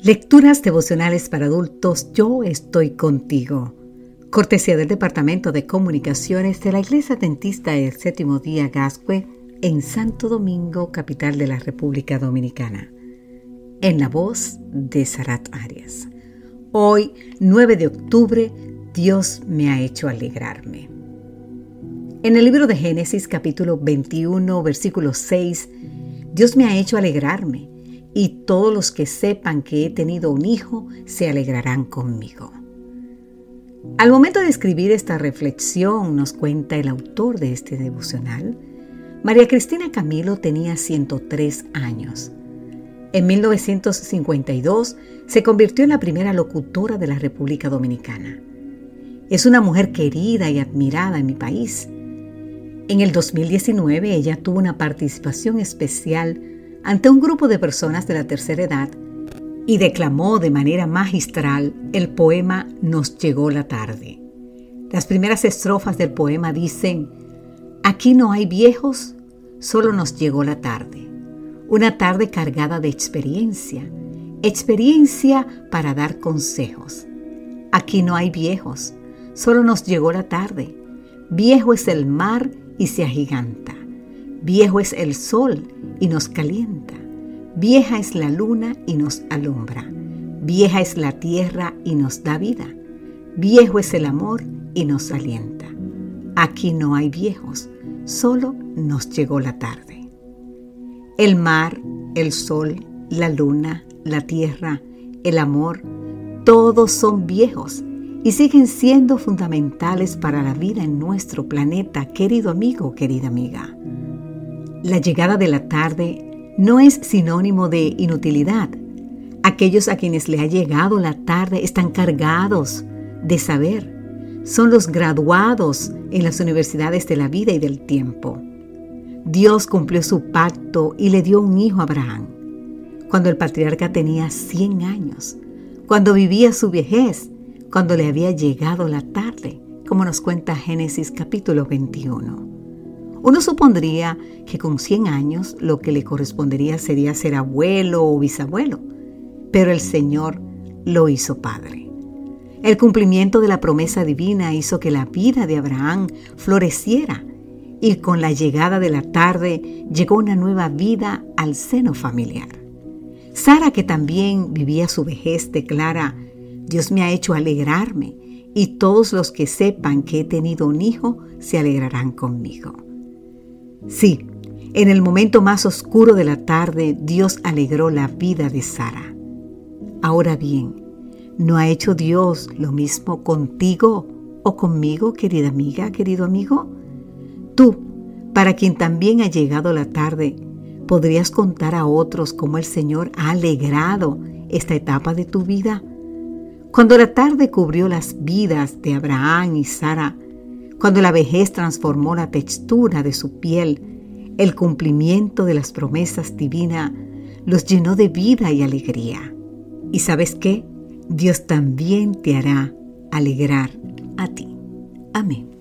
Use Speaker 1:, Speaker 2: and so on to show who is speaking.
Speaker 1: Lecturas devocionales para adultos, yo estoy contigo. Cortesía del Departamento de Comunicaciones de la Iglesia Dentista del Séptimo Día Gascue en Santo Domingo, capital de la República Dominicana. En la voz de Sarat Arias. Hoy, 9 de octubre, Dios me ha hecho alegrarme. En el libro de Génesis capítulo 21, versículo 6, Dios me ha hecho alegrarme y todos los que sepan que he tenido un hijo se alegrarán conmigo. Al momento de escribir esta reflexión, nos cuenta el autor de este devocional, María Cristina Camilo tenía 103 años. En 1952 se convirtió en la primera locutora de la República Dominicana. Es una mujer querida y admirada en mi país. En el 2019 ella tuvo una participación especial ante un grupo de personas de la tercera edad y declamó de manera magistral el poema Nos llegó la tarde. Las primeras estrofas del poema dicen, Aquí no hay viejos, solo nos llegó la tarde. Una tarde cargada de experiencia, experiencia para dar consejos. Aquí no hay viejos, solo nos llegó la tarde. Viejo es el mar y se agiganta. Viejo es el sol y nos calienta. Vieja es la luna y nos alumbra. Vieja es la tierra y nos da vida. Viejo es el amor y nos alienta. Aquí no hay viejos, solo nos llegó la tarde. El mar, el sol, la luna, la tierra, el amor, todos son viejos y siguen siendo fundamentales para la vida en nuestro planeta, querido amigo, querida amiga. La llegada de la tarde no es sinónimo de inutilidad. Aquellos a quienes le ha llegado la tarde están cargados de saber. Son los graduados en las universidades de la vida y del tiempo. Dios cumplió su pacto y le dio un hijo a Abraham. Cuando el patriarca tenía 100 años, cuando vivía su vejez, cuando le había llegado la tarde, como nos cuenta Génesis capítulo 21. Uno supondría que con 100 años lo que le correspondería sería ser abuelo o bisabuelo, pero el Señor lo hizo padre. El cumplimiento de la promesa divina hizo que la vida de Abraham floreciera y con la llegada de la tarde llegó una nueva vida al seno familiar. Sara, que también vivía su vejez, declara, Dios me ha hecho alegrarme y todos los que sepan que he tenido un hijo se alegrarán conmigo. Sí, en el momento más oscuro de la tarde Dios alegró la vida de Sara. Ahora bien, ¿no ha hecho Dios lo mismo contigo o conmigo, querida amiga, querido amigo? Tú, para quien también ha llegado la tarde, ¿podrías contar a otros cómo el Señor ha alegrado esta etapa de tu vida? Cuando la tarde cubrió las vidas de Abraham y Sara, cuando la vejez transformó la textura de su piel, el cumplimiento de las promesas divinas los llenó de vida y alegría. ¿Y sabes qué? Dios también te hará alegrar a ti. Amén.